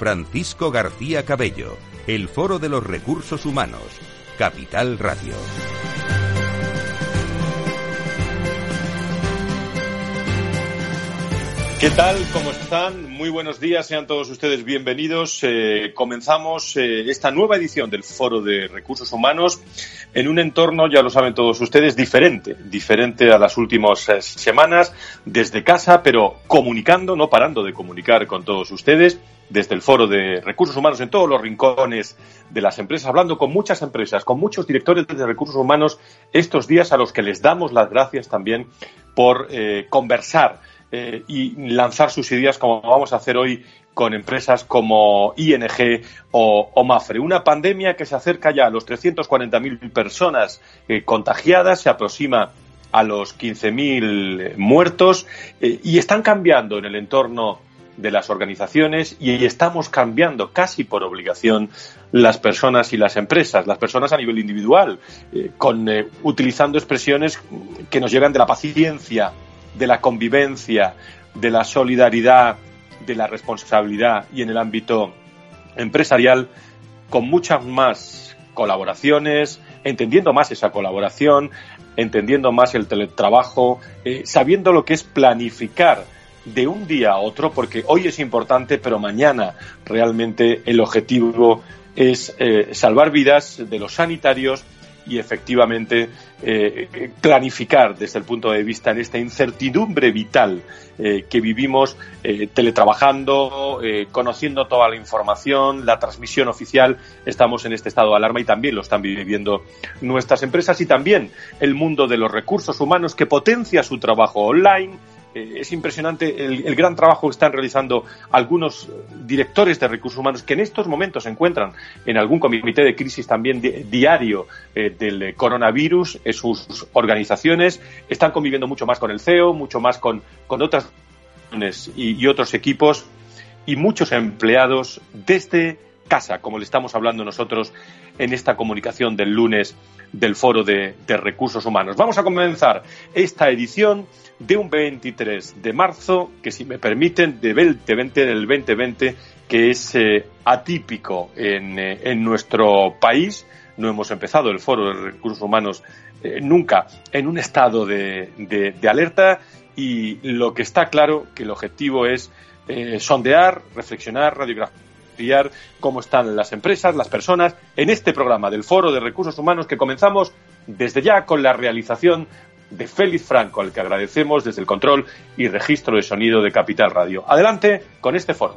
Francisco García Cabello, el Foro de los Recursos Humanos, Capital Radio. ¿Qué tal? ¿Cómo están? Muy buenos días, sean todos ustedes bienvenidos. Eh, comenzamos eh, esta nueva edición del Foro de Recursos Humanos en un entorno, ya lo saben todos ustedes, diferente, diferente a las últimas eh, semanas, desde casa, pero comunicando, no parando de comunicar con todos ustedes, desde el Foro de Recursos Humanos en todos los rincones de las empresas, hablando con muchas empresas, con muchos directores de recursos humanos estos días a los que les damos las gracias también por conversar eh, y lanzar sus ideas como vamos a hacer hoy con empresas como ING o, Mafre. Una pandemia que se acerca ya a los 340.000 personas eh, contagiadas, se aproxima a los 15.000 muertos eh, y están cambiando en el entorno de las organizaciones y estamos cambiando casi por obligación las personas y las empresas, las personas a nivel individual, con, utilizando expresiones que nos llegan de la paciencia, de la convivencia, de la solidaridad, de la responsabilidad y en el ámbito empresarial con muchas más colaboraciones, entendiendo más esa colaboración, entendiendo más el teletrabajo, eh, sabiendo lo que es planificar de un día a otro, porque hoy es importante, pero mañana realmente el objetivo es eh, salvar vidas de los sanitarios, y efectivamente eh, planificar desde el punto de vista en esta incertidumbre vital eh, que vivimos eh, teletrabajando, conociendo toda la información, la transmisión oficial, estamos en este estado de alarma y también lo están viviendo nuestras empresas y también el mundo de los recursos humanos que potencia su trabajo online eh, es impresionante el, gran trabajo que están realizando algunos directores de recursos humanos que en estos momentos se encuentran en algún comité de crisis también diario eh, del coronavirus. en sus organizaciones están conviviendo mucho más con el CEO, mucho más con, con otras y, y otros equipos y muchos empleados desde casa, como le estamos hablando nosotros en esta comunicación del lunes del Foro de, Recursos Humanos. Vamos a comenzar esta edición de un 23 de marzo, que si me permiten, de 2020, del 2020, que es eh, atípico en, eh, en, nuestro país. No hemos empezado el Foro de Recursos Humanos eh, nunca en un estado de, de, alerta y lo que está claro que el objetivo es sondear, reflexionar, radiografiar cómo están las empresas, las personas, en este programa del Foro de Recursos Humanos que comenzamos desde ya con la realización de Félix Franco, al que agradecemos desde el control y registro de sonido de Capital Radio. Adelante con este foro.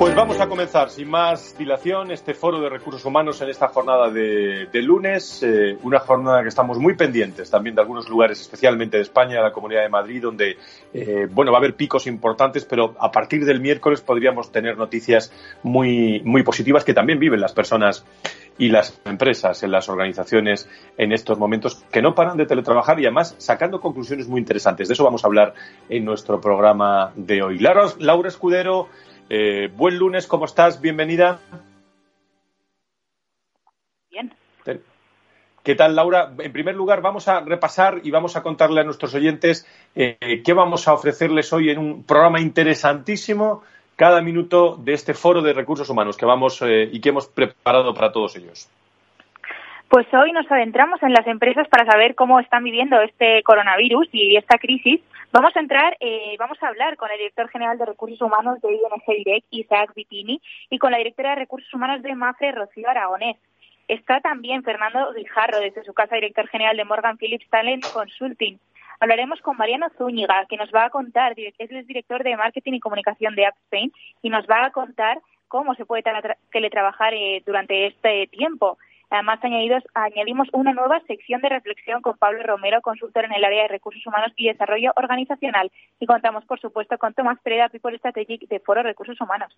Pues vamos a comenzar sin más dilación este foro de recursos humanos en esta jornada de, lunes, eh, una jornada que estamos muy pendientes también de algunos lugares, especialmente de España, la Comunidad de Madrid, donde eh, bueno va a haber picos importantes, pero a partir del miércoles podríamos tener noticias muy muy positivas que también viven las personas y las empresas en las organizaciones en estos momentos que no paran de teletrabajar y además sacando conclusiones muy interesantes. De eso vamos a hablar en nuestro programa de hoy. Laura Escudero, eh, buen lunes, ¿cómo estás? Bienvenida. Bien. ¿Qué tal, Laura? En primer lugar, vamos a repasar y vamos a contarle a nuestros oyentes eh, qué vamos a ofrecerles hoy en un programa interesantísimo cada minuto de este foro de recursos humanos que vamos eh, y que hemos preparado para todos ellos. Pues hoy nos adentramos en las empresas para saber cómo están viviendo este coronavirus y esta crisis. Vamos a entrar, eh, vamos a hablar con el director general de recursos humanos de ING Direct, Isaac Vitini, y con la directora de recursos humanos de MAFRE, Rocío Aragonés. Está también Fernando Guijarro, desde su casa director general de Morgan Phillips Talent Consulting. Hablaremos con Mariano Zúñiga, que nos va a contar, es el director de marketing y comunicación de AppSpain, y nos va a contar cómo se puede teletrabajar eh, durante este tiempo. Además, añadidos, añadimos una nueva sección de reflexión con Pablo Romero, consultor en el área de recursos humanos y desarrollo organizacional. Y contamos, por supuesto, con Tomás Pereda, People Strategic de Foro Recursos Humanos.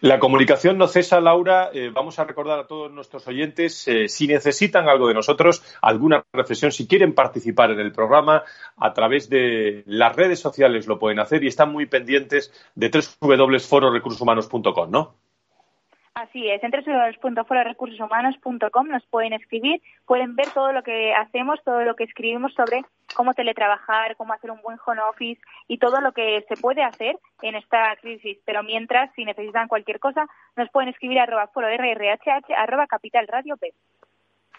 La comunicación no cesa, Laura. Eh, vamos a recordar a todos nuestros oyentes, eh, si necesitan algo de nosotros, alguna reflexión, si quieren participar en el programa, a través de las redes sociales lo pueden hacer y están muy pendientes de www.fororecursoshumanos.com, ¿no? Así es, en www.fororecursoshumanos.com nos pueden escribir, pueden ver todo lo que hacemos, todo lo que escribimos sobre cómo teletrabajar, cómo hacer un buen home office y todo lo que se puede hacer en esta crisis. Pero mientras, si necesitan cualquier cosa, nos pueden escribir a arroba foro rrhh arroba capital radio P.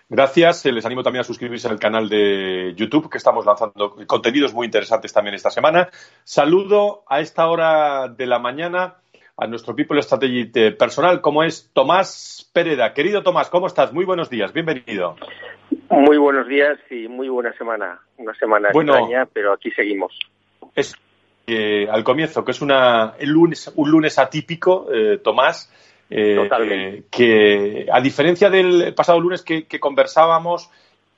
Gracias. Les animo también a suscribirse al canal de YouTube, que estamos lanzando contenidos muy interesantes también esta semana. Saludo a esta hora de la mañana a nuestro People Strategy personal, como es Tomás Pereda. Querido Tomás, ¿cómo estás? Muy buenos días, bienvenido. Muy buenos días y muy buena semana. Una semana extraña, pero aquí seguimos. Es eh, al comienzo, que es una, lunes, un lunes atípico, eh, Tomás, eh, que a diferencia del pasado lunes que conversábamos,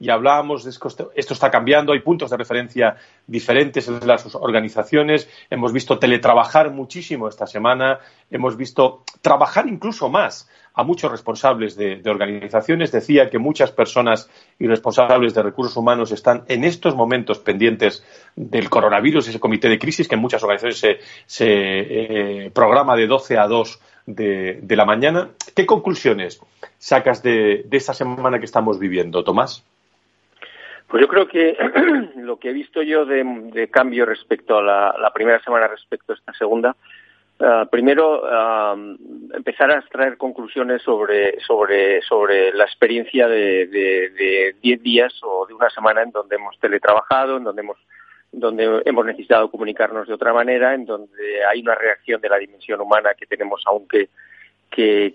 y hablábamos de esto, está cambiando, hay puntos de referencia diferentes en las organizaciones, hemos visto teletrabajar muchísimo esta semana, hemos visto trabajar incluso más a muchos responsables de, organizaciones. Decía que muchas personas y responsables de recursos humanos están en estos momentos pendientes del coronavirus, ese comité de crisis que en muchas organizaciones se, eh, programa de 12 a 2 de, la mañana. ¿Qué conclusiones sacas de esta semana que estamos viviendo, Tomás? Pues yo creo que lo que he visto yo de, cambio respecto a la, primera semana respecto a esta segunda, eh, primero empezar a extraer conclusiones sobre sobre sobre la experiencia de 10 días o de una semana en donde hemos teletrabajado, en donde hemos donde hemos necesitado comunicarnos de otra manera, en donde hay una reacción de la dimensión humana que tenemos aún que,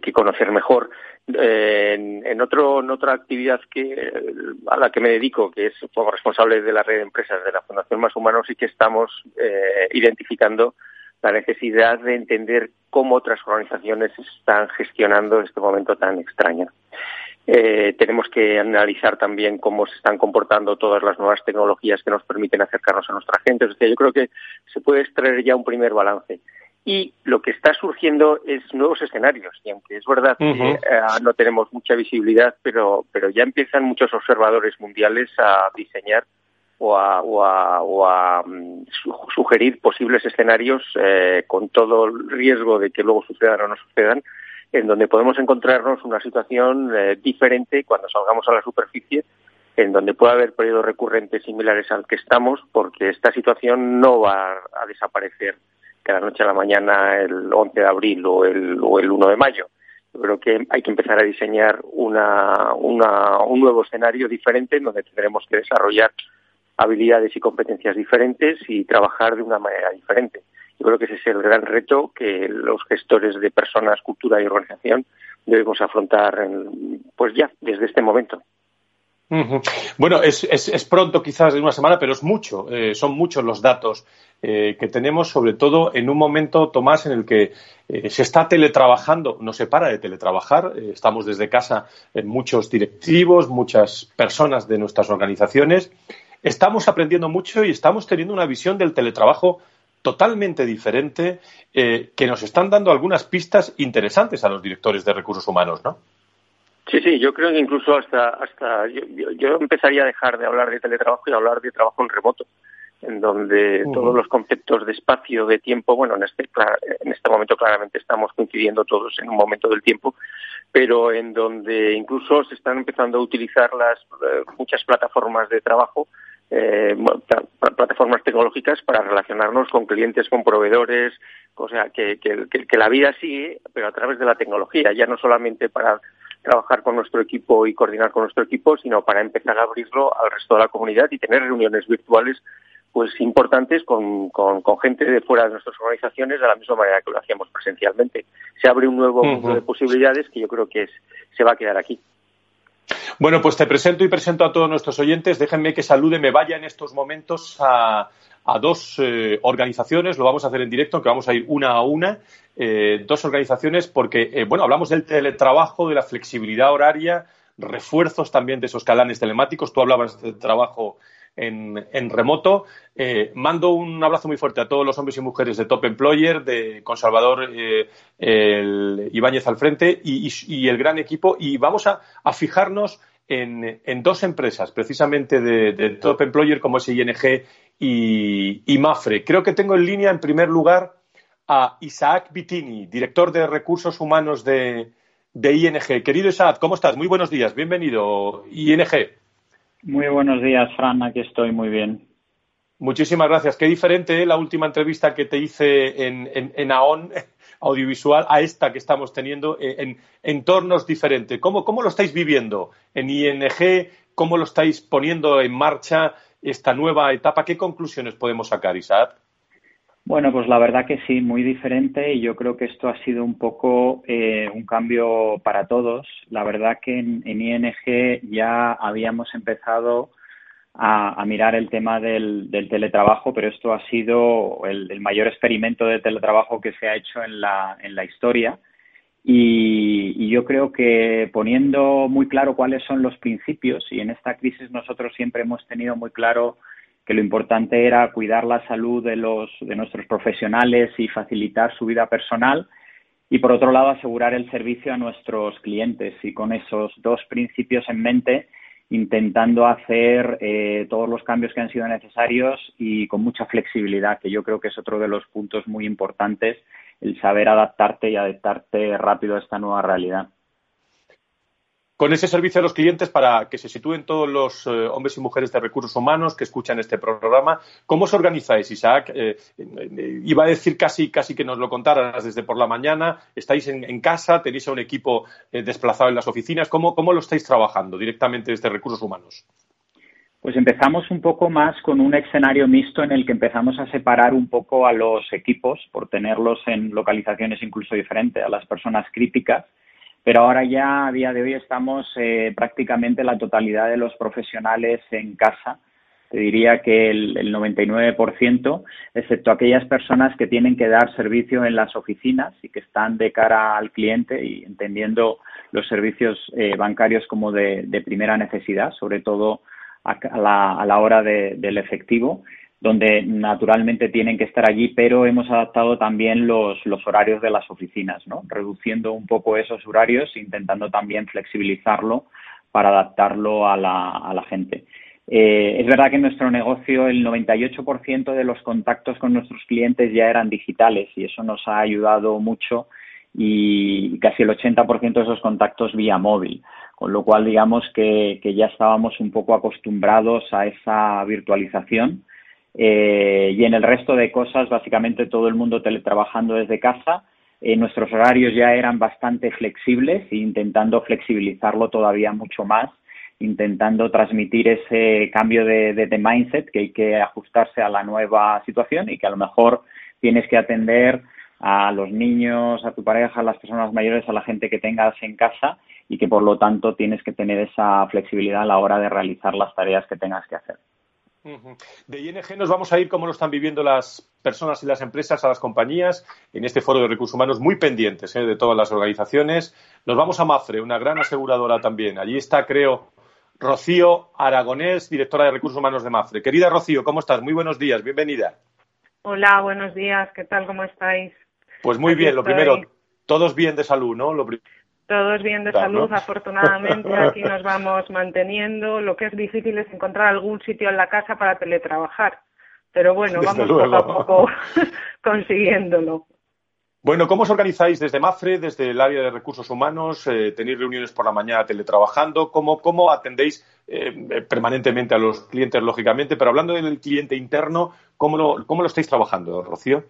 que conocer mejor en, en, otro, en otra actividad que, a la que me dedico, que es como responsable de la red de empresas de la Fundación Más Humanos, y que estamos eh, identificando la necesidad de entender cómo otras organizaciones están gestionando este momento tan extraño. Eh, tenemos que analizar también cómo se están comportando todas las nuevas tecnologías que nos permiten acercarnos a nuestra gente. O sea, yo creo que se puede extraer ya un primer balance y lo que está surgiendo es nuevos escenarios. Y aunque es verdad que eh, no tenemos mucha visibilidad pero pero ya empiezan muchos observadores mundiales a diseñar o a, o a, mm, sugerir posibles escenarios eh, con todo el riesgo de que luego sucedan o no sucedan en donde podemos encontrarnos una situación eh, diferente cuando salgamos a la superficie en donde pueda haber periodos recurrentes similares al que estamos porque esta situación no va a desaparecer que la noche a la mañana el 11 de abril o el, o el 1 de mayo. Yo creo que hay que empezar a diseñar una, una, un nuevo escenario diferente en donde tendremos que desarrollar habilidades y competencias diferentes y trabajar de una manera diferente. Yo creo que ese es el gran reto que los gestores de personas, cultura y organización debemos afrontar pues ya desde este momento. Bueno, es, es, pronto quizás de una semana, pero es mucho, eh, son muchos los datos eh, que tenemos, sobre todo en un momento, Tomás, en el que eh, se está teletrabajando, no se para de teletrabajar, estamos desde casa en muchos directivos, muchas personas de nuestras organizaciones, estamos aprendiendo mucho y estamos teniendo una visión del teletrabajo totalmente diferente que nos están dando algunas pistas interesantes a los directores de recursos humanos, ¿no? Sí, sí, yo creo que incluso hasta, hasta yo, empezaría a dejar de hablar de teletrabajo y hablar de trabajo en remoto, en donde todos los conceptos de espacio, de tiempo, bueno, en este, en este momento claramente estamos coincidiendo todos en un momento del tiempo, pero en donde incluso se están empezando a utilizar las eh, muchas plataformas de trabajo eh, plataformas tecnológicas para relacionarnos con clientes, con proveedores, o sea, que, que, la vida sigue, pero a través de la tecnología, ya no solamente para trabajar con nuestro equipo y coordinar con nuestro equipo, sino para empezar a abrirlo al resto de la comunidad y tener reuniones virtuales pues importantes con, con, gente de fuera de nuestras organizaciones de la misma manera que lo hacíamos presencialmente. Se abre un nuevo mundo de posibilidades que yo creo que se va a quedar aquí. Bueno, pues te presento y presento a todos nuestros oyentes. Déjenme que salude, me vaya en estos momentos a, dos eh, organizaciones. Lo vamos a hacer en directo, que vamos a ir una a una. Eh, dos organizaciones porque, eh, bueno, hablamos del teletrabajo, de la flexibilidad horaria, refuerzos también de esos calanes telemáticos. Tú hablabas del trabajo en, remoto. Eh, mando un abrazo muy fuerte a todos los hombres y mujeres de Top Employer, de con Salvador eh, Ibáñez al frente y, el gran equipo. Y vamos a, fijarnos en, dos empresas, precisamente de, Top Employer, como es ING y, Mafre. Creo que tengo en línea, en primer lugar, a Isaac Bitini, director de recursos humanos de, de ING. Querido Isaac, ¿cómo estás? Muy buenos días. Bienvenido, ING. Muy buenos días, Fran. Aquí estoy muy bien. Muchísimas gracias. Qué diferente ¿eh? la última entrevista que te hice en, en, AON audiovisual a esta que estamos teniendo eh, en entornos diferentes. ¿Cómo, ¿Cómo lo estáis viviendo en ING? ¿Cómo lo estáis poniendo en marcha esta nueva etapa? ¿Qué conclusiones podemos sacar, Isaac? Bueno, pues la verdad que sí, muy diferente y yo creo que esto ha sido un poco eh, un cambio para todos. La verdad que en, ING ya habíamos empezado a, mirar el tema del, teletrabajo, pero esto ha sido el, mayor experimento de teletrabajo que se ha hecho en la, en la historia. Y, y, yo creo que poniendo muy claro cuáles son los principios, y en esta crisis nosotros siempre hemos tenido muy claro que lo importante era cuidar la salud de, los, de nuestros profesionales y facilitar su vida personal y por otro lado asegurar el servicio a nuestros clientes y con esos dos principios en mente intentando hacer eh, todos los cambios que han sido necesarios y con mucha flexibilidad, que yo creo que es otro de los puntos muy importantes, el saber adaptarte y adaptarte rápido a esta nueva realidad con ese servicio a los clientes para que se sitúen todos los eh, hombres y mujeres de recursos humanos que escuchan este programa. ¿Cómo os organizáis, Isaac? Eh, eh, iba a decir casi, casi que nos lo contaras desde por la mañana. ¿Estáis en, casa? ¿Tenéis a un equipo desplazado en las oficinas? ¿Cómo, ¿Cómo lo estáis trabajando directamente desde recursos humanos? Pues empezamos un poco más con un escenario mixto en el que empezamos a separar un poco a los equipos por tenerlos en localizaciones incluso diferentes, a las personas críticas pero ahora ya a día de hoy estamos eh, prácticamente la totalidad de los profesionales en casa. Te diría que el, el 99%, excepto aquellas personas que tienen que dar servicio en las oficinas y que están de cara al cliente y entendiendo los servicios eh, bancarios como de, primera necesidad, sobre todo a, la, a la hora del efectivo donde naturalmente tienen que estar allí, pero hemos adaptado también los, horarios de las oficinas, ¿no? reduciendo un poco esos horarios, intentando también flexibilizarlo para adaptarlo a la, gente. Eh, es verdad que en nuestro negocio el 98% de los contactos con nuestros clientes ya eran digitales y eso nos ha ayudado mucho y casi el 80% de esos contactos vía móvil, con lo cual digamos que ya estábamos un poco acostumbrados a esa virtualización eh, y en el resto de cosas, básicamente todo el mundo teletrabajando desde casa. Eh, nuestros horarios ya eran bastante flexibles e intentando flexibilizarlo todavía mucho más, intentando transmitir ese cambio de, de, mindset que hay que ajustarse a la nueva situación y que a lo mejor tienes que atender a los niños, a tu pareja, a las personas mayores, a la gente que tengas en casa y que por lo tanto tienes que tener esa flexibilidad a la hora de realizar las tareas que tengas que hacer. De ING nos vamos a ir cómo lo están viviendo las personas y las empresas, a las compañías, en este foro de recursos humanos muy pendientes ¿eh? de todas las organizaciones. Nos vamos a Mafre, una gran aseguradora también. Allí está, creo, Rocío Aragonés, directora de recursos humanos de Mafre. Querida Rocío, ¿cómo estás? Muy buenos días, bienvenida. Hola, buenos días, ¿qué tal? ¿Cómo estáis? Pues muy bien, lo primero, todos bien de salud, ¿no? Todos bien de salud, afortunadamente. Aquí nos vamos manteniendo. Lo que es difícil es encontrar algún sitio en la casa para teletrabajar. Pero bueno, vamos poco a poco consiguiéndolo. Bueno, ¿cómo os organizáis desde MAFRE, desde el área de recursos humanos? Eh, ¿Tenéis reuniones por la mañana teletrabajando? ¿Cómo, cómo atendéis eh, permanentemente a los clientes, lógicamente? Pero hablando del cliente interno, ¿cómo lo, cómo lo estáis trabajando, Rocío?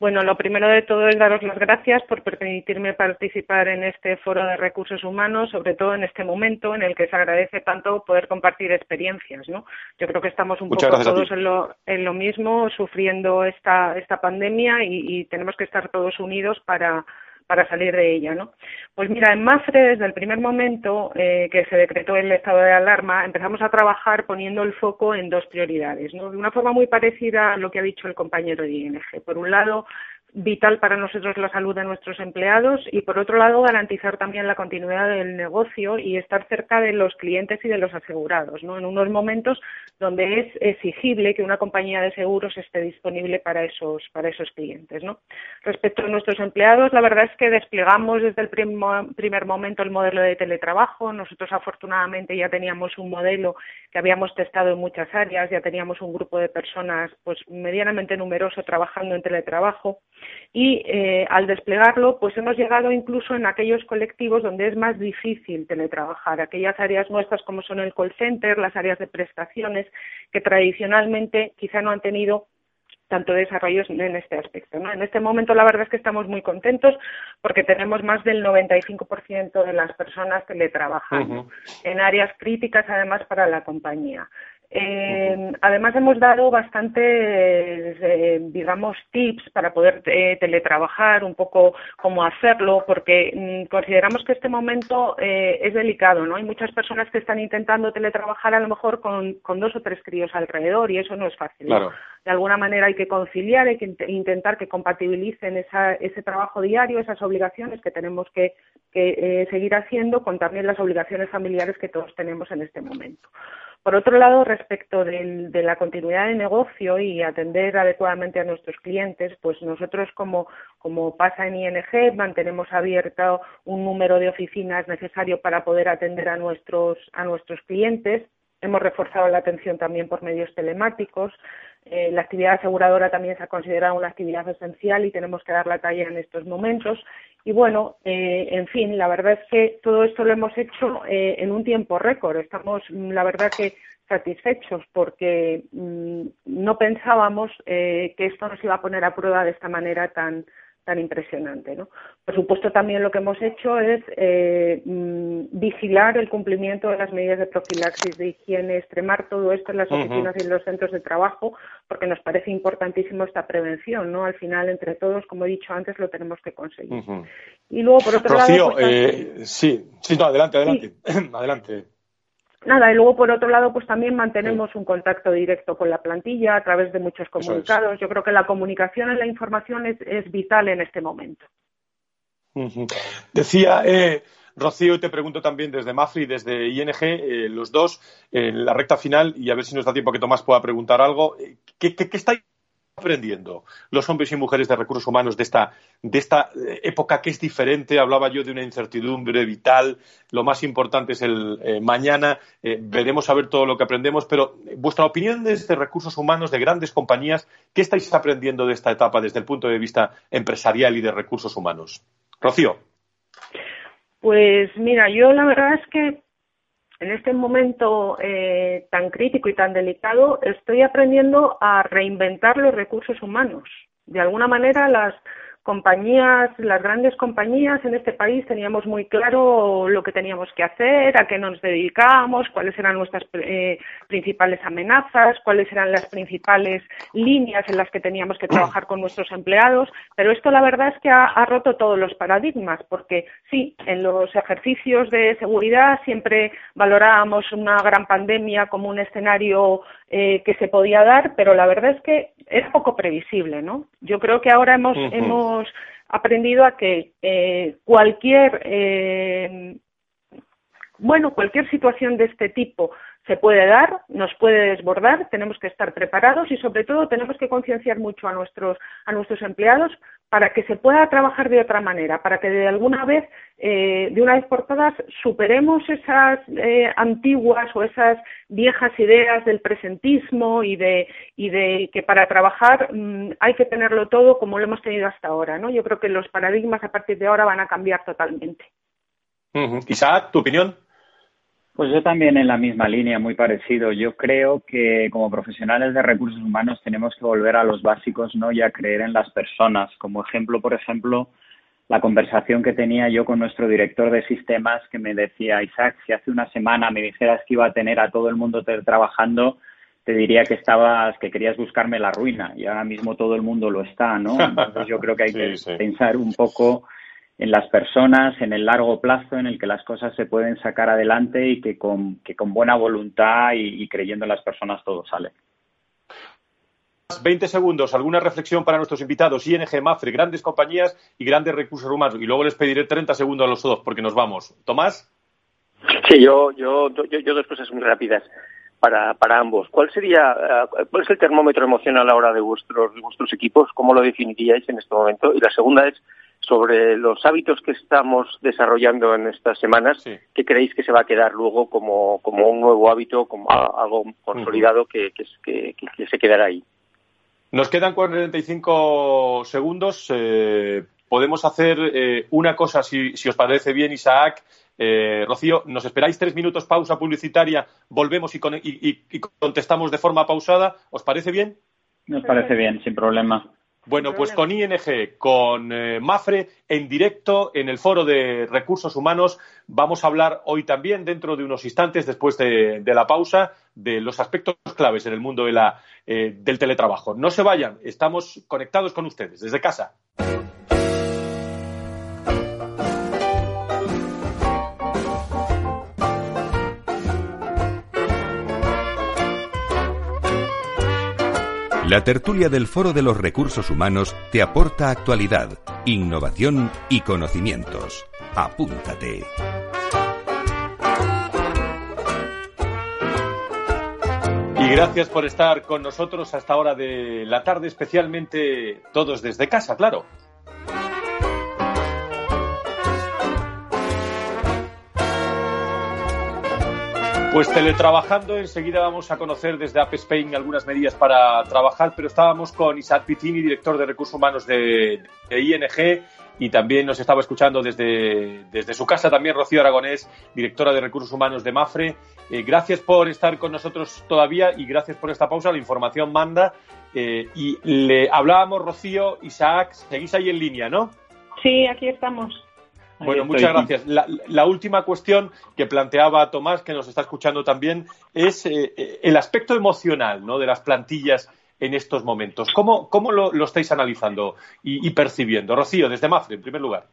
Bueno, lo primero de todo es daros las gracias por permitirme participar en este foro de recursos humanos, sobre todo en este momento en el que se agradece tanto poder compartir experiencias, ¿no? Yo creo que estamos un poco todos en lo, en lo, mismo, sufriendo esta, esta pandemia y, y tenemos que estar todos unidos para, para salir de ella, ¿no? Pues mira, en Mafre, desde el primer momento eh, que se decretó el estado de alarma, empezamos a trabajar poniendo el foco en dos prioridades, ¿no? De una forma muy parecida a lo que ha dicho el compañero de ING. Por un lado, vital para nosotros la salud de nuestros empleados y, por otro lado, garantizar también la continuidad del negocio y estar cerca de los clientes y de los asegurados, ¿no? En unos momentos donde es exigible que una compañía de seguros esté disponible para esos, para esos clientes, ¿no? Respecto a nuestros empleados, la verdad es que desplegamos desde el primer momento el modelo de teletrabajo. Nosotros, afortunadamente, ya teníamos un modelo que habíamos testado en muchas áreas, ya teníamos un grupo de personas, pues, medianamente numeroso trabajando en teletrabajo y eh, al desplegarlo pues hemos llegado incluso en aquellos colectivos donde es más difícil teletrabajar, aquellas áreas nuestras como son el call center, las áreas de prestaciones que tradicionalmente quizá no han tenido tanto desarrollo en este aspecto. ¿no? En este momento la verdad es que estamos muy contentos porque tenemos más del 95% de las personas teletrabajando en áreas críticas además para la compañía. Eh, además hemos dado bastantes, eh, digamos, tips para poder eh, teletrabajar, un poco cómo hacerlo, porque mm, consideramos que este momento eh, es delicado, ¿no? Hay muchas personas que están intentando teletrabajar a lo mejor con, con dos o tres críos alrededor y eso no es fácil. De alguna manera hay que conciliar, hay que intentar que compatibilicen esa, ese trabajo diario, esas obligaciones que tenemos que, que seguir haciendo con también las obligaciones familiares que todos tenemos en este momento. Por otro lado, respecto de la continuidad de negocio y atender adecuadamente a nuestros clientes, pues nosotros, como, como pasa en ING, mantenemos abierto un número de oficinas necesario para poder atender a nuestros, a nuestros clientes. Hemos reforzado la atención también por medios telemáticos. Eh, la actividad aseguradora también se ha considerado una actividad esencial y tenemos que dar la talla en estos momentos. Y bueno, eh, en fin, la verdad es que todo esto lo hemos hecho eh, en un tiempo récord. Estamos, mm, la verdad, que satisfechos porque mm, no pensábamos eh, que esto nos iba a poner a prueba de esta manera tan, tan impresionante. ¿no? Por supuesto, también lo que hemos hecho es eh, mm, vigilar el cumplimiento de las medidas de profilaxis, de higiene, extremar todo esto en las oficinas y en los centros de trabajo, porque nos parece importantísimo esta prevención. ¿no? Al final, entre todos, como he dicho antes, lo tenemos que conseguir. Y luego, por otro lado. Pues, eh, sí, sí, adelante, adelante. adelante. Nada, y luego por otro lado, pues también mantenemos un contacto directo con la plantilla a través de muchos comunicados. Yo creo que la comunicación y la información es, vital en este momento. Decía eh, Rocío, y te pregunto también desde Mafri desde ING, eh, los dos, en la recta final, y a ver si nos da tiempo que Tomás pueda preguntar algo. Eh, ¿Qué, qué, qué estáis aprendiendo los hombres y mujeres de recursos humanos de esta, de esta eh, época que es diferente? Hablaba yo de una incertidumbre vital. Lo más importante es el eh, mañana. Eh, veremos a ver todo lo que aprendemos. Pero vuestra opinión desde recursos humanos de grandes compañías, ¿qué estáis aprendiendo de esta etapa desde el punto de vista empresarial y de recursos humanos? Rocío. Pues mira, yo la verdad es que en este momento eh, tan crítico y tan delicado, estoy aprendiendo a reinventar los recursos humanos. De alguna manera, las compañías, las grandes compañías en este país teníamos muy claro lo que teníamos que hacer, a qué nos dedicábamos, cuáles eran nuestras eh, principales amenazas, cuáles eran las principales líneas en las que teníamos que trabajar con nuestros empleados, pero esto la verdad es que ha, ha roto todos los paradigmas, porque sí, en los ejercicios de seguridad siempre valorábamos una gran pandemia como un escenario eh, que se podía dar, pero la verdad es que es poco previsible, ¿no? Yo creo que ahora hemos, hemos aprendido a que eh, cualquier eh, bueno, cualquier situación de este tipo se puede dar, nos puede desbordar, tenemos que estar preparados y sobre todo tenemos que concienciar mucho a nuestros, a nuestros empleados para que se pueda trabajar de otra manera, para que de alguna vez, eh, de una vez por todas, superemos esas eh, antiguas o esas viejas ideas del presentismo y de, y de que para trabajar mm, hay que tenerlo todo como lo hemos tenido hasta ahora. ¿no? Yo creo que los paradigmas a partir de ahora van a cambiar totalmente. Isaac, ¿tu opinión? Pues yo también en la misma línea, muy parecido. Yo creo que como profesionales de recursos humanos tenemos que volver a los básicos, ¿no? Y a creer en las personas. Como ejemplo, por ejemplo, la conversación que tenía yo con nuestro director de sistemas que me decía, Isaac, si hace una semana me dijeras que iba a tener a todo el mundo trabajando, te diría que estabas, que querías buscarme la ruina y ahora mismo todo el mundo lo está, ¿no? Entonces yo creo que hay que pensar un poco en las personas, en el largo plazo, en el que las cosas se pueden sacar adelante y que con, que con buena voluntad y, creyendo en las personas todo sale. 20 segundos, alguna reflexión para nuestros invitados, ING, Mafre, grandes compañías y grandes recursos humanos. Y luego les pediré 30 segundos a los dos porque nos vamos. Tomás. Sí, yo, yo, yo, dos cosas muy rápidas para, para ambos. ¿Cuál sería, eh, cuál es el termómetro emocional ahora de vuestros, de vuestros equipos? ¿Cómo lo definiríais en este momento? Y la segunda es, sobre los hábitos que estamos desarrollando en estas semanas, ¿qué creéis que se va a quedar luego como, como un nuevo hábito, como algo consolidado que, que, que, se quedará ahí? Nos quedan 45 segundos. Eh, podemos hacer eh, una cosa, si, si, os parece bien, Isaac. Eh, Rocío, ¿nos esperáis tres minutos pausa publicitaria? Volvemos y, y, y contestamos de forma pausada. ¿Os parece bien? Nos parece bien, sin problema. Bueno, pues con ING, con eh, Mafre, en directo en el Foro de Recursos Humanos, vamos a hablar hoy también, dentro de unos instantes, después de, la pausa, de los aspectos claves en el mundo eh, del teletrabajo. No se vayan, estamos conectados con ustedes desde casa. La tertulia del Foro de los Recursos Humanos te aporta actualidad, innovación y conocimientos. Apúntate. Y gracias por estar con nosotros hasta hora de la tarde, especialmente todos desde casa, claro. Pues teletrabajando, enseguida vamos a conocer desde App Spain algunas medidas para trabajar, pero estábamos con Isaac Pitini, director de recursos humanos de, ING, y también nos estaba escuchando desde, desde, su casa también Rocío Aragonés, directora de recursos humanos de Mafre. Eh, gracias por estar con nosotros todavía y gracias por esta pausa. La información manda. Eh, y le hablábamos, Rocío, Isaac, seguís ahí en línea, ¿no? Sí, aquí estamos. Bueno, muchas gracias. La, última cuestión que planteaba Tomás, que nos está escuchando también, es eh, eh, el aspecto emocional ¿no? de las plantillas en estos momentos. ¿Cómo, cómo lo, estáis analizando y, percibiendo? Rocío, desde Mafre, en primer lugar.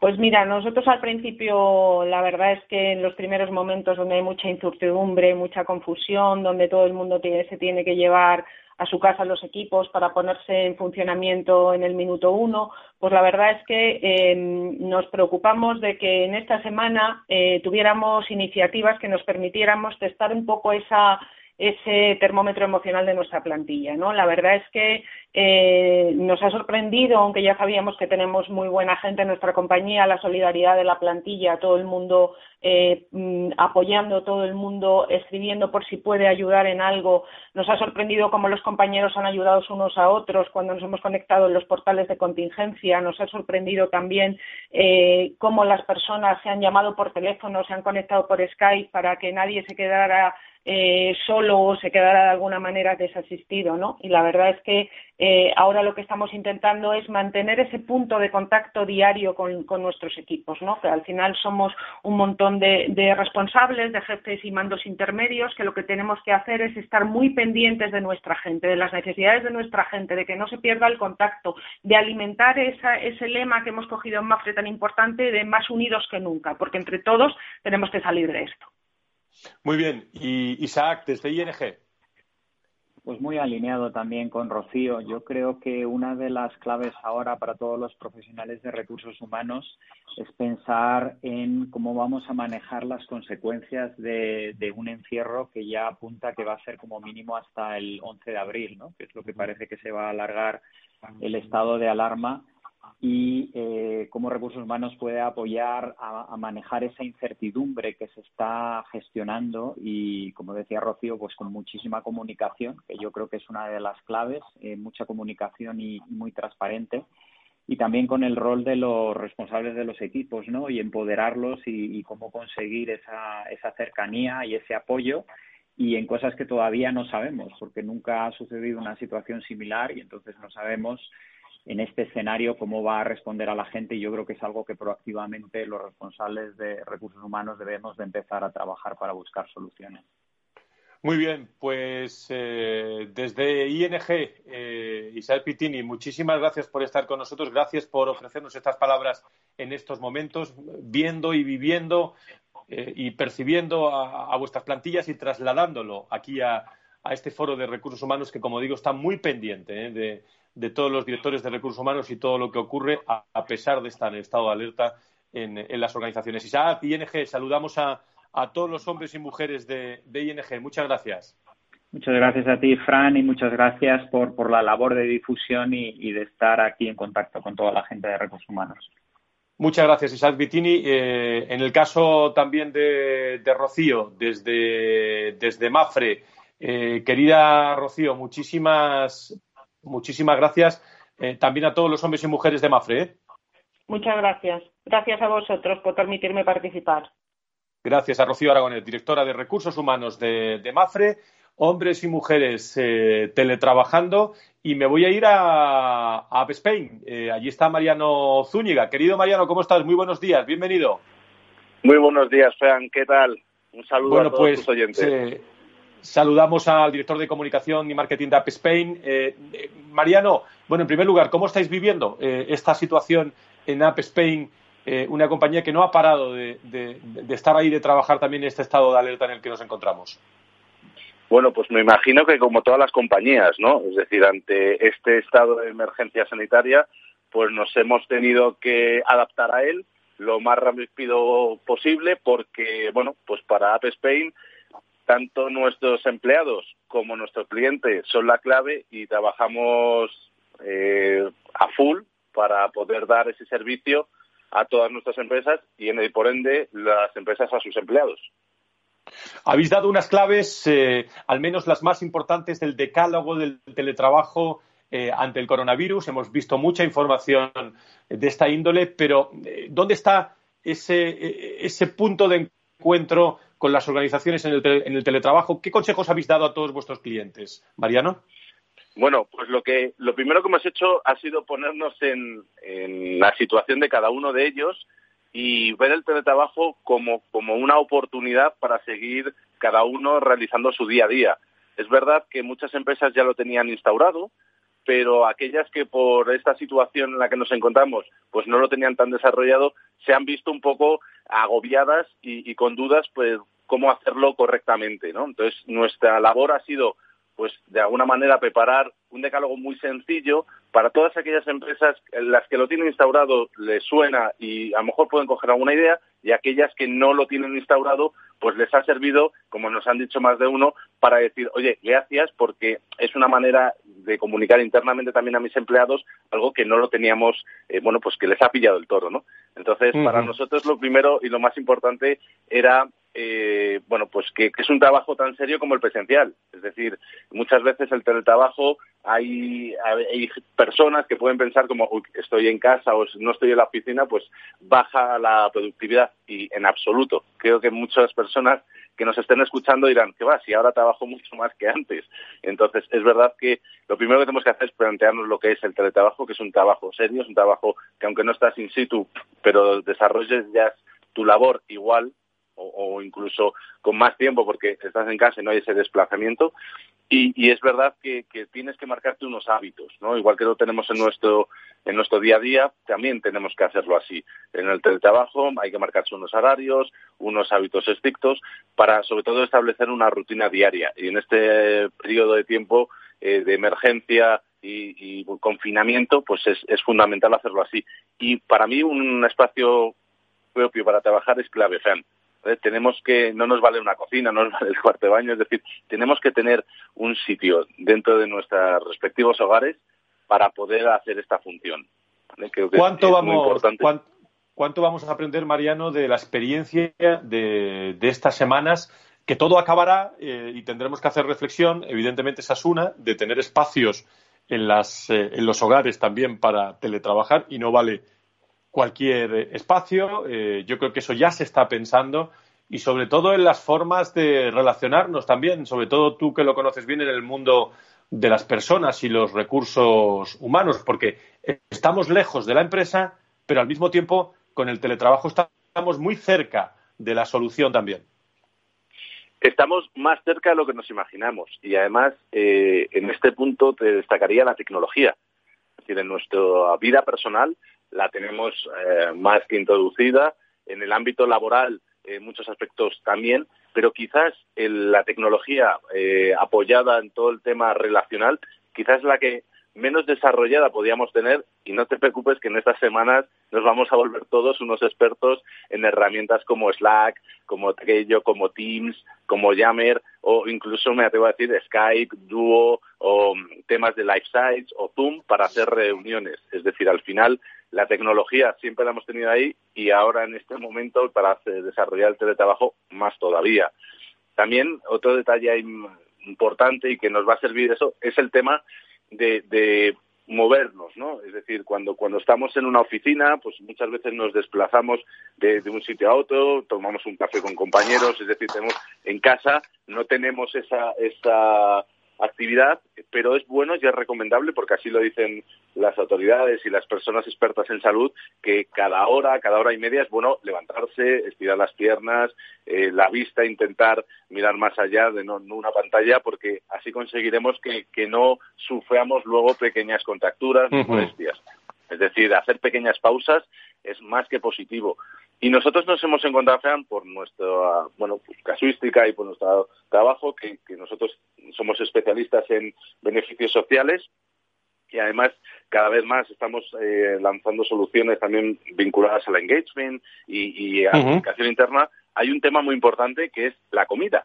Pues mira, nosotros al principio la verdad es que en los primeros momentos donde hay mucha incertidumbre, mucha confusión, donde todo el mundo se tiene que llevar a su casa los equipos para ponerse en funcionamiento en el minuto uno, pues la verdad es que em, nos preocupamos de que en esta semana eh, tuviéramos iniciativas que nos permitiéramos testar un poco esa ese termómetro emocional de nuestra plantilla. ¿no? La verdad es que eh, nos ha sorprendido, aunque ya sabíamos que tenemos muy buena gente en nuestra compañía, la solidaridad de la plantilla, todo el mundo eh, mm, apoyando, todo el mundo escribiendo por si puede ayudar en algo. Nos ha sorprendido cómo los compañeros han ayudado unos a otros cuando nos hemos conectado en los portales de contingencia. Nos ha sorprendido también eh, cómo las personas se han llamado por teléfono, se han conectado por Skype para que nadie se quedara eh, solo o se quedara de alguna manera desasistido, ¿no? Y la verdad es que eh, ahora lo que estamos intentando es mantener ese punto de contacto diario con, nuestros equipos, ¿no? Que al final somos un montón de, de, responsables, de jefes y mandos intermedios, que lo que tenemos que hacer es estar muy pendientes de nuestra gente, de las necesidades de nuestra gente, de que no se pierda el contacto, de alimentar esa, ese lema que hemos cogido en Mafre tan importante de más unidos que nunca, porque entre todos tenemos que salir de esto. Muy bien. Y Isaac, desde ING. Pues muy alineado también con Rocío. Yo creo que una de las claves ahora para todos los profesionales de recursos humanos es pensar en cómo vamos a manejar las consecuencias de, un encierro que ya apunta que va a ser como mínimo hasta el 11 de abril, ¿no? que es lo que parece que se va a alargar el estado de alarma y eh, cómo recursos humanos puede apoyar a, manejar esa incertidumbre que se está gestionando y, como decía Rocío, pues con muchísima comunicación, que yo creo que es una de las claves, eh, mucha comunicación y, muy transparente, y también con el rol de los responsables de los equipos, ¿no? Y empoderarlos y, y cómo conseguir esa, esa cercanía y ese apoyo y en cosas que todavía no sabemos, porque nunca ha sucedido una situación similar y entonces no sabemos en este escenario cómo va a responder a la gente y yo creo que es algo que proactivamente los responsables de recursos humanos debemos de empezar a trabajar para buscar soluciones. Muy bien, pues eh, desde ING, eh, Isabel Pitini, muchísimas gracias por estar con nosotros, gracias por ofrecernos estas palabras en estos momentos, viendo y viviendo eh, y percibiendo a, vuestras plantillas y trasladándolo aquí a, este foro de recursos humanos que, como digo, está muy pendiente de, de todos los directores de recursos humanos y todo lo que ocurre a, pesar de estar en estado de alerta en, las organizaciones. Isaac, ING, saludamos a, todos los hombres y mujeres de, ING. Muchas gracias. Muchas gracias a ti, Fran, y muchas gracias por, la labor de difusión y, de estar aquí en contacto con toda la gente de recursos humanos. Muchas gracias, Isaac Vitini. Eh, en el caso también de, Rocío, desde, desde Mafre, eh, querida Rocío, muchísimas muchísimas gracias eh, también a todos los hombres y mujeres de Mafre. ¿eh? Muchas gracias. Gracias a vosotros por permitirme participar. Gracias a Rocío Aragonés, directora de Recursos Humanos de, Mafre, hombres y mujeres eh, teletrabajando. Y me voy a ir a, a Spain. allí está Mariano Zúñiga. Querido Mariano, ¿cómo estás? Muy buenos días, bienvenido. Muy buenos días, Fran. ¿Qué tal? Un saludo a todos pues, tus oyentes. Saludamos al director de comunicación y marketing de App Spain. Eh, eh, Mariano, bueno, en primer lugar, ¿cómo estáis viviendo eh, esta situación en App Spain? una compañía que no ha parado de, estar ahí, de trabajar también en este estado de alerta en el que nos encontramos. Bueno, pues me imagino que como todas las compañías, ¿no? Es decir, ante este estado de emergencia sanitaria, pues nos hemos tenido que adaptar a él lo más rápido posible porque, bueno, pues para App Spain tanto nuestros empleados como nuestros clientes son la clave y trabajamos eh, a full para poder dar ese servicio a todas nuestras empresas y, en el, por ende, las empresas a sus empleados. Habéis dado unas claves, eh, al menos las más importantes, del decálogo del teletrabajo eh, ante el coronavirus. Hemos visto mucha información de esta índole, pero ¿dónde está ese, ese punto de encuentro con las organizaciones en el, teletrabajo. ¿Qué consejos habéis dado a todos vuestros clientes? Mariano. Bueno, pues lo que lo primero que hemos hecho ha sido ponernos en, la situación de cada uno de ellos y ver el teletrabajo como, como una oportunidad para seguir cada uno realizando su día a día. Es verdad que muchas empresas ya lo tenían instaurado, pero aquellas que por esta situación en la que nos encontramos pues no lo tenían tan desarrollado se han visto un poco agobiadas y, con dudas pues cómo hacerlo correctamente no entonces nuestra labor ha sido pues de alguna manera preparar un decálogo muy sencillo para todas aquellas empresas en las que lo tienen instaurado les suena y a lo mejor pueden coger alguna idea y aquellas que no lo tienen instaurado pues les ha servido, como nos han dicho más de uno, para decir, oye, gracias porque es una manera de comunicar internamente también a mis empleados algo que no lo teníamos, eh, bueno, pues que les ha pillado el toro, ¿no? Entonces, para nosotros lo primero y lo más importante era eh, bueno, pues que, es un trabajo tan serio como el presencial. Es decir, muchas veces el teletrabajo hay, hay personas que pueden pensar como estoy en casa o no estoy en la oficina, pues baja la productividad y en absoluto. Creo que muchas personas que nos estén escuchando dirán que va, si ahora trabajo mucho más que antes. Entonces, es verdad que lo primero que tenemos que hacer es plantearnos lo que es el teletrabajo, que es un trabajo serio, es un trabajo que aunque no estás in situ, pero desarrolles ya tu labor igual o, incluso con más tiempo porque estás en casa y no hay ese desplazamiento. Y, es verdad que, tienes que marcarte unos hábitos, ¿no? Igual que lo tenemos en nuestro, en nuestro día a día, también tenemos que hacerlo así. En el teletrabajo hay que marcarse unos horarios, unos hábitos estrictos, para sobre todo establecer una rutina diaria. Y en este periodo de tiempo eh, de emergencia y, confinamiento, pues es, es fundamental hacerlo así. Y para mí un espacio propio para trabajar es clave, Fran. ¿Eh? tenemos que, no nos vale una cocina, no nos vale el cuarto de baño, es decir, tenemos que tener un sitio dentro de nuestros respectivos hogares para poder hacer esta función. ¿Cuánto, vamos, ¿cuánto, vamos a aprender, Mariano, de la experiencia de, estas semanas? Que todo acabará eh, y tendremos que hacer reflexión, evidentemente esa es una, de tener espacios en, las, eh, en los hogares también para teletrabajar y no vale cualquier espacio. Eh, yo creo que eso ya se está pensando y sobre todo en las formas de relacionarnos también, sobre todo tú que lo conoces bien en el mundo de las personas y los recursos humanos, porque estamos lejos de la empresa, pero al mismo tiempo con el teletrabajo estamos muy cerca de la solución también. Estamos más cerca de lo que nos imaginamos y además eh, en este punto te destacaría la tecnología. Decir, en nuestra vida personal la tenemos eh, más que introducida. En el ámbito laboral, en muchos aspectos también, pero quizás la tecnología eh, apoyada en todo el tema relacional, quizás la que menos desarrollada podíamos tener y no te preocupes que en estas semanas nos vamos a volver todos unos expertos en herramientas como Slack, como Trello, como Teams, como Yammer o incluso me atrevo a decir Skype, Duo o temas de Life Sites o Zoom para hacer reuniones. Es decir, al final la tecnología siempre la hemos tenido ahí y ahora en este momento para desarrollar el teletrabajo más todavía. También otro detalle importante y que nos va a servir eso es el tema de, movernos, ¿no? Es decir, cuando, cuando estamos en una oficina, pues muchas veces nos desplazamos de, un sitio a otro, tomamos un café con compañeros, es decir, tenemos en casa, no tenemos esa, esa actividad, pero es bueno y es recomendable, porque así lo dicen las autoridades y las personas expertas en salud, que cada hora, cada hora y media es bueno levantarse, estirar las piernas, eh, la vista, intentar mirar más allá de no, una pantalla, porque así conseguiremos que, no suframos luego pequeñas contracturas ni molestias. Es decir, hacer pequeñas pausas es más que positivo. Y nosotros nos hemos encontrado, Fran, por nuestra bueno, pues, casuística y por nuestro trabajo, que, nosotros somos especialistas en beneficios sociales y además cada vez más estamos eh, lanzando soluciones también vinculadas al engagement y, a la comunicación interna. Hay un tema muy importante que es la comida.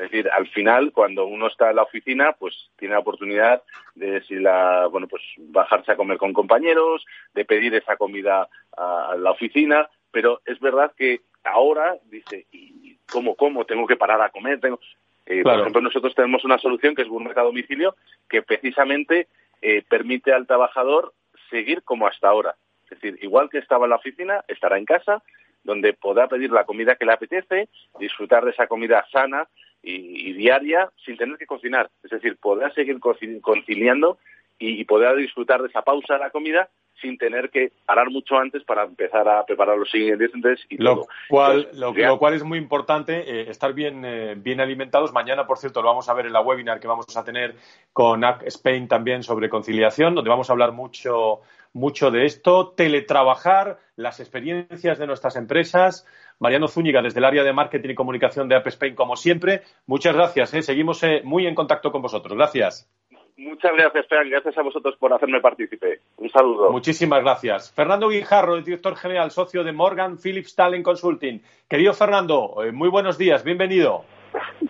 Es decir, al final, cuando uno está en la oficina, pues tiene la oportunidad de si la, bueno, pues bajarse a comer con compañeros, de pedir esa comida a la oficina, pero es verdad que ahora dice, ¿y cómo, cómo? Tengo que parar a comer, tengo... Eh, por ejemplo, nosotros tenemos una solución que es un mercado domicilio que precisamente eh, permite al trabajador seguir como hasta ahora. Es decir, igual que estaba en la oficina, estará en casa, donde podrá pedir la comida que le apetece, disfrutar de esa comida sana y, diaria sin tener que cocinar. Es decir, podrá seguir conciliando y, y podrá disfrutar de esa pausa de la comida sin tener que parar mucho antes para empezar a preparar los ingredientes y lo todo. Cual, lo, cual es muy importante, eh, estar bien, eh, bien alimentados. Mañana, por cierto, lo vamos a ver en la webinar que vamos a tener con AC Spain también sobre conciliación, donde vamos a hablar mucho, mucho de esto. Teletrabajar, las experiencias de nuestras empresas. Mariano Zúñiga, desde el área de marketing y comunicación de App Spain, como siempre. Muchas gracias. Eh. Seguimos muy en contacto con vosotros. Gracias. Muchas gracias, Fran. Gracias a vosotros por hacerme partícipe. Un saludo. Muchísimas gracias. Fernando Guijarro, el director general socio de Morgan Phillips Talent Consulting. Querido Fernando, eh, muy buenos días. Bienvenido.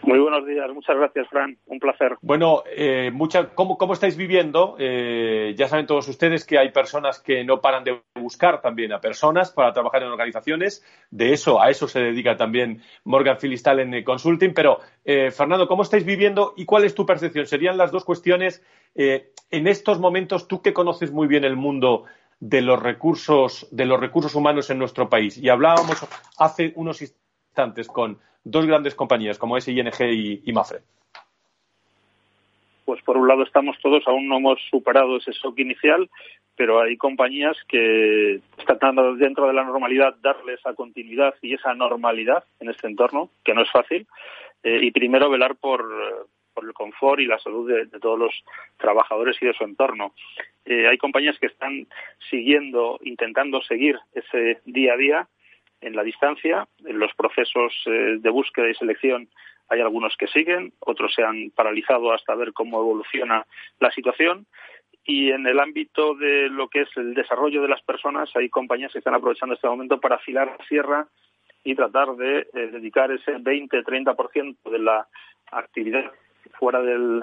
Muy buenos días, muchas gracias, Fran. Un placer. Bueno, eh, ¿cómo, estáis viviendo? Eh, ya saben todos ustedes que hay personas que no paran de buscar también a personas para trabajar en organizaciones. De eso, a eso se dedica también Morgan Phillips Talent Consulting. Pero, eh, Fernando, ¿cómo estáis viviendo y cuál es tu percepción? Serían las dos cuestiones. en estos momentos, tú que conoces muy bien el mundo de los recursos, de los recursos humanos en nuestro país, y hablábamos hace unos instantes con dos grandes compañías como es y, Mafre? pues por un lado estamos todos, aún no hemos superado ese shock inicial, pero hay compañías que están dentro de la normalidad darle esa continuidad y esa normalidad en este entorno, que no es fácil, eh, y primero velar por, por el confort y la salud de, todos los trabajadores y de su entorno. Eh, hay compañías que están siguiendo, intentando seguir ese día a día en la distancia, en los procesos eh, de búsqueda y selección hay algunos que siguen, otros se han paralizado hasta ver cómo evoluciona la situación. Y en el ámbito de lo que es el desarrollo de las personas, hay compañías que están aprovechando este momento para afilar la sierra y tratar de eh, dedicar ese 20-30% de la actividad fuera del,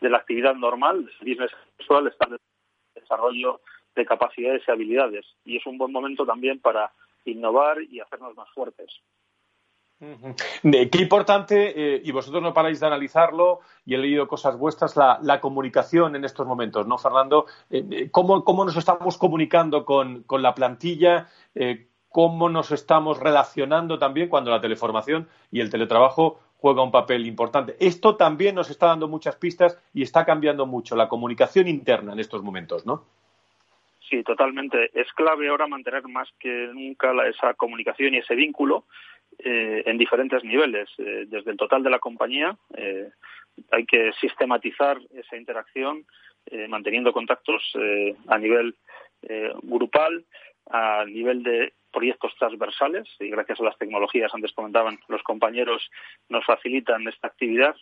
de la actividad normal, business sexual, está en desarrollo de capacidades y habilidades. Y es un buen momento también para innovar y hacernos más fuertes. Qué importante, eh, y vosotros no paráis de analizarlo, y he leído cosas vuestras, la, comunicación en estos momentos, ¿no, Fernando? Eh, eh, ¿cómo, nos estamos comunicando con, la plantilla? ¿Cómo nos estamos relacionando también cuando la teleformación y el teletrabajo juega un papel importante? Esto también nos está dando muchas pistas y está cambiando mucho la comunicación interna en estos momentos, ¿no? Sí, totalmente. Es clave ahora mantener más que nunca esa comunicación y ese vínculo eh, en diferentes niveles. Eh, desde el total de la compañía eh, hay que sistematizar esa interacción manteniendo contactos a nivel grupal, a nivel de proyectos transversales y gracias a las tecnologías, antes comentaban los compañeros, nos facilitan esta actividad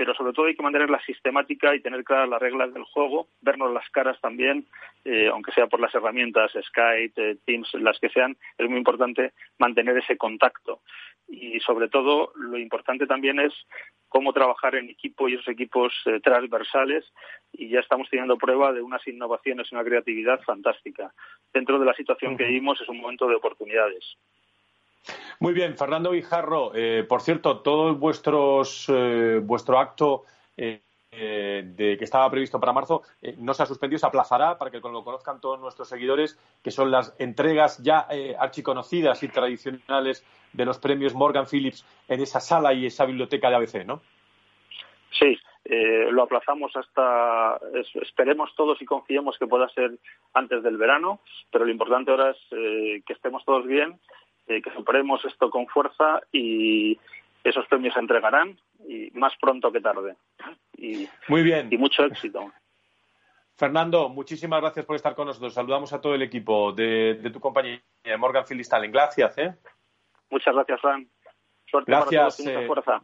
pero sobre todo hay que mantener la sistemática y tener claras las reglas del juego, vernos las caras también, eh, aunque sea por las herramientas Skype, eh, Teams, las que sean, es muy importante mantener ese contacto. Y sobre todo, lo importante también es cómo trabajar en equipo y esos equipos eh, transversales y ya estamos teniendo prueba de unas innovaciones y una creatividad fantástica. Dentro de la situación que vivimos es un momento de oportunidades. Muy bien, Fernando Guijarro, eh, por cierto, todo vuestros, eh, vuestro acto eh, de que estaba previsto para marzo no se ha suspendido, se aplazará para que lo conozcan todos nuestros seguidores, que son las entregas ya archiconocidas y tradicionales de los premios Morgan Phillips en esa sala y esa biblioteca de ABC, ¿no? Sí, lo aplazamos hasta, esperemos todos y confiemos que pueda ser antes del verano, pero lo importante ahora es que estemos todos bien eh, que superemos esto con fuerza y esos premios se entregarán y más pronto que tarde. Y, Muy bien. Y mucho éxito. Fernando, muchísimas gracias por estar con nosotros. Saludamos a todo el equipo de, tu compañía, Morgan Philly Gracias. ¿eh? Muchas gracias, Fran. Suerte gracias, para mucha eh, fuerza.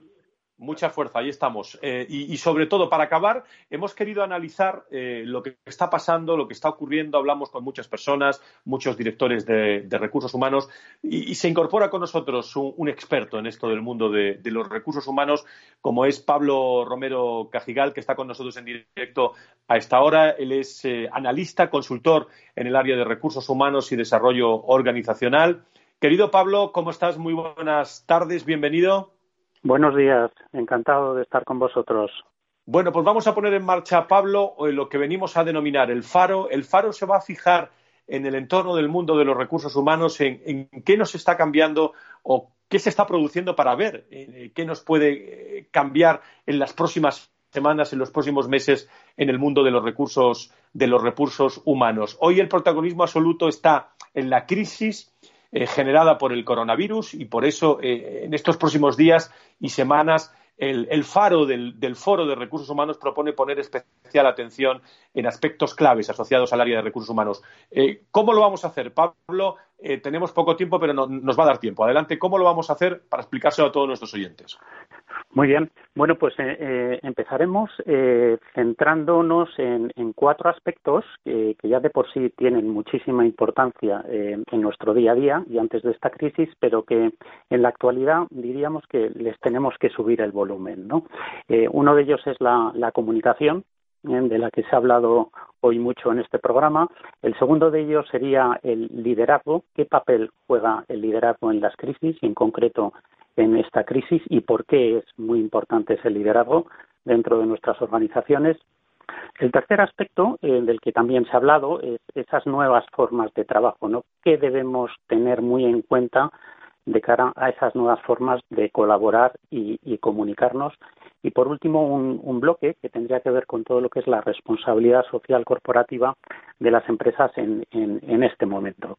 Mucha fuerza, ahí estamos. Eh, y, sobre todo, para acabar, hemos querido analizar eh, lo que está pasando, lo que está ocurriendo. Hablamos con muchas personas, muchos directores de, recursos humanos, y, se incorpora con nosotros un, experto en esto del mundo de, los recursos humanos, como es Pablo Romero Cajigal, que está con nosotros en directo a esta hora. Él es eh, analista, consultor en el área de recursos humanos y desarrollo organizacional. Querido Pablo, ¿cómo estás? Muy buenas tardes, bienvenido. Buenos días, encantado de estar con vosotros. Bueno, pues vamos a poner en marcha, Pablo, eh, lo que venimos a denominar el faro. El faro se va a fijar en el entorno del mundo de los recursos humanos, en, qué nos está cambiando o qué se está produciendo para ver eh, qué nos puede eh, cambiar en las próximas semanas, en los próximos meses en el mundo de los recursos, de los recursos humanos. Hoy el protagonismo absoluto está en la crisis eh, generada por el coronavirus y por eso eh, en estos próximos días y semanas el, faro del, Foro de Recursos Humanos propone poner especial atención en aspectos claves asociados al área de recursos humanos. Eh, ¿Cómo lo vamos a hacer, Pablo? Tenemos poco tiempo, pero nos va a dar tiempo. Adelante, ¿cómo lo vamos a hacer para explicárselo a todos nuestros oyentes? Muy bien. Bueno, pues eh, eh, empezaremos eh, centrándonos en, cuatro aspectos que, ya de por sí tienen muchísima importancia en nuestro día a día y antes de esta crisis, pero que en la actualidad diríamos que les tenemos que subir el volumen. ¿no? uno de ellos es la comunicación, de la que se ha hablado hoy mucho en este programa. El segundo de ellos sería el liderazgo. ¿Qué papel juega el liderazgo en las crisis y en concreto en esta crisis y por qué es muy importante ese liderazgo dentro de nuestras organizaciones. El tercer aspecto del que también se ha hablado es esas nuevas formas de trabajo, ¿no? ¿Qué debemos tener muy en cuenta de cara a esas nuevas formas de colaborar y, comunicarnos? Y por último, un, bloque que tendría que ver con todo lo que es la responsabilidad social corporativa de las empresas en este momento.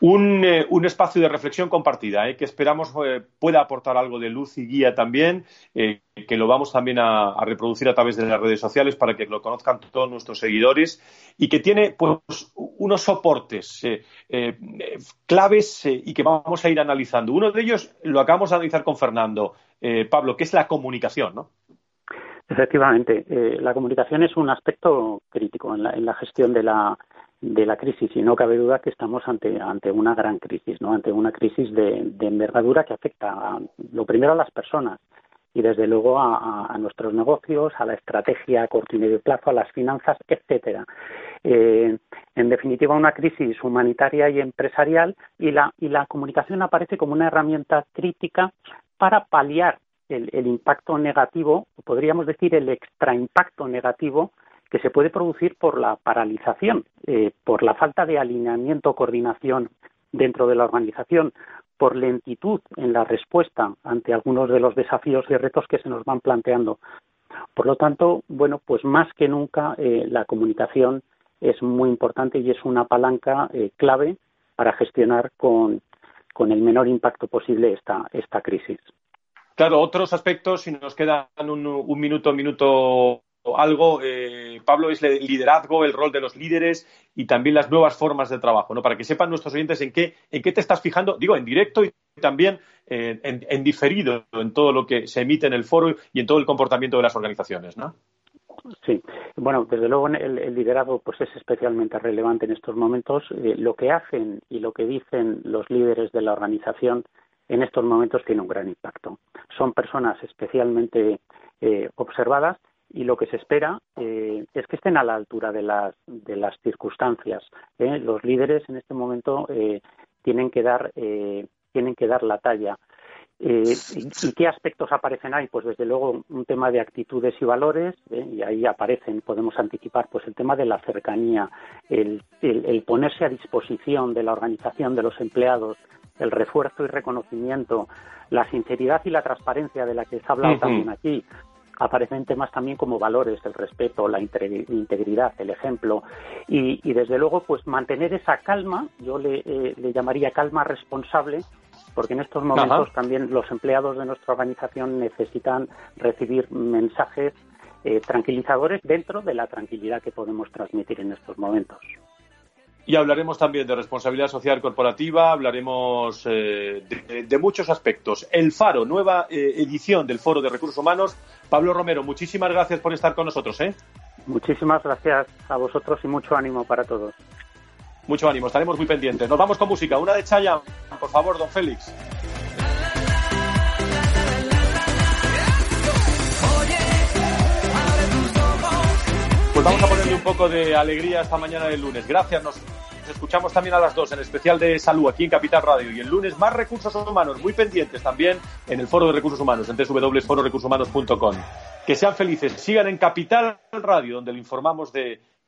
Un, eh, un, espacio de reflexión compartida eh, que esperamos eh, pueda aportar algo de luz y guía también, que lo vamos también a, reproducir a través de las redes sociales para que lo conozcan todos nuestros seguidores y que tiene pues unos soportes claves y que vamos a ir analizando. Uno de ellos lo acabamos de analizar con Fernando, Pablo, que es la comunicación, ¿no? Efectivamente, la comunicación es un aspecto crítico en la gestión de la, de la crisis y no cabe duda que estamos ante, ante una gran crisis, ¿no? ante una crisis de, envergadura que afecta a, lo primero a las personas y desde luego a, nuestros negocios, a la estrategia a corto y medio plazo, a las finanzas, etcétera. Eh, en definitiva, una crisis humanitaria y empresarial y la, y la comunicación aparece como una herramienta crítica para paliar el, el impacto negativo, podríamos decir el extraimpacto negativo que se puede producir por la paralización, eh, por la falta de alineamiento o coordinación dentro de la organización, por lentitud en la respuesta ante algunos de los desafíos y retos que se nos van planteando. Por lo tanto, bueno, pues más que nunca eh, la comunicación es muy importante y es una palanca eh, clave para gestionar con, con, el menor impacto posible esta, esta crisis. Claro, otros aspectos, si nos quedan un, un minuto, minuto algo, eh, Pablo, es el liderazgo, el rol de los líderes y también las nuevas formas de trabajo, ¿no? Para que sepan nuestros oyentes en qué, en qué te estás fijando, digo, en directo y también eh, en, diferido, en todo lo que se emite en el foro y en todo el comportamiento de las organizaciones, ¿no? Sí, bueno, desde luego el, liderazgo pues es especialmente relevante en estos momentos. Eh, lo que hacen y lo que dicen los líderes de la organización en estos momentos tiene un gran impacto. Son personas especialmente observadas y lo que se espera eh, es que estén a la altura de las, de las circunstancias. ¿eh? Los líderes en este momento eh, tienen, que dar, tienen que dar la talla. Y, y, qué aspectos aparecen ahí? Pues desde luego un tema de actitudes y valores, y ahí aparecen, podemos anticipar, pues el tema de la cercanía, el, el, ponerse a disposición de la organización, de los empleados, el refuerzo y reconocimiento, la sinceridad y la transparencia de la que se ha hablado también aquí, aparecen temas también como valores, el respeto, la integridad, el ejemplo y, desde luego pues mantener esa calma, yo le, eh, llamaría calma responsable porque en estos momentos también los empleados de nuestra organización necesitan recibir mensajes eh, tranquilizadores dentro de la tranquilidad que podemos transmitir en estos momentos. Y hablaremos también de responsabilidad social corporativa, hablaremos eh, de, muchos aspectos. El Faro, nueva eh, edición del Foro de Recursos Humanos. Pablo Romero, muchísimas gracias por estar con nosotros. ¿eh? Muchísimas gracias a vosotros y mucho ánimo para todos. Mucho ánimo, estaremos muy pendientes. Nos vamos con música. Una de Chaya, por favor, don Félix. Pues vamos a ponerle un poco de alegría esta mañana del lunes. Gracias, nos escuchamos también a las dos en especial de salud aquí en Capital Radio. Y el lunes más recursos humanos, muy pendientes también en el Foro de Recursos Humanos, en www.fororecursoshumanos.com. Que sean felices, sigan en Capital Radio, donde le informamos de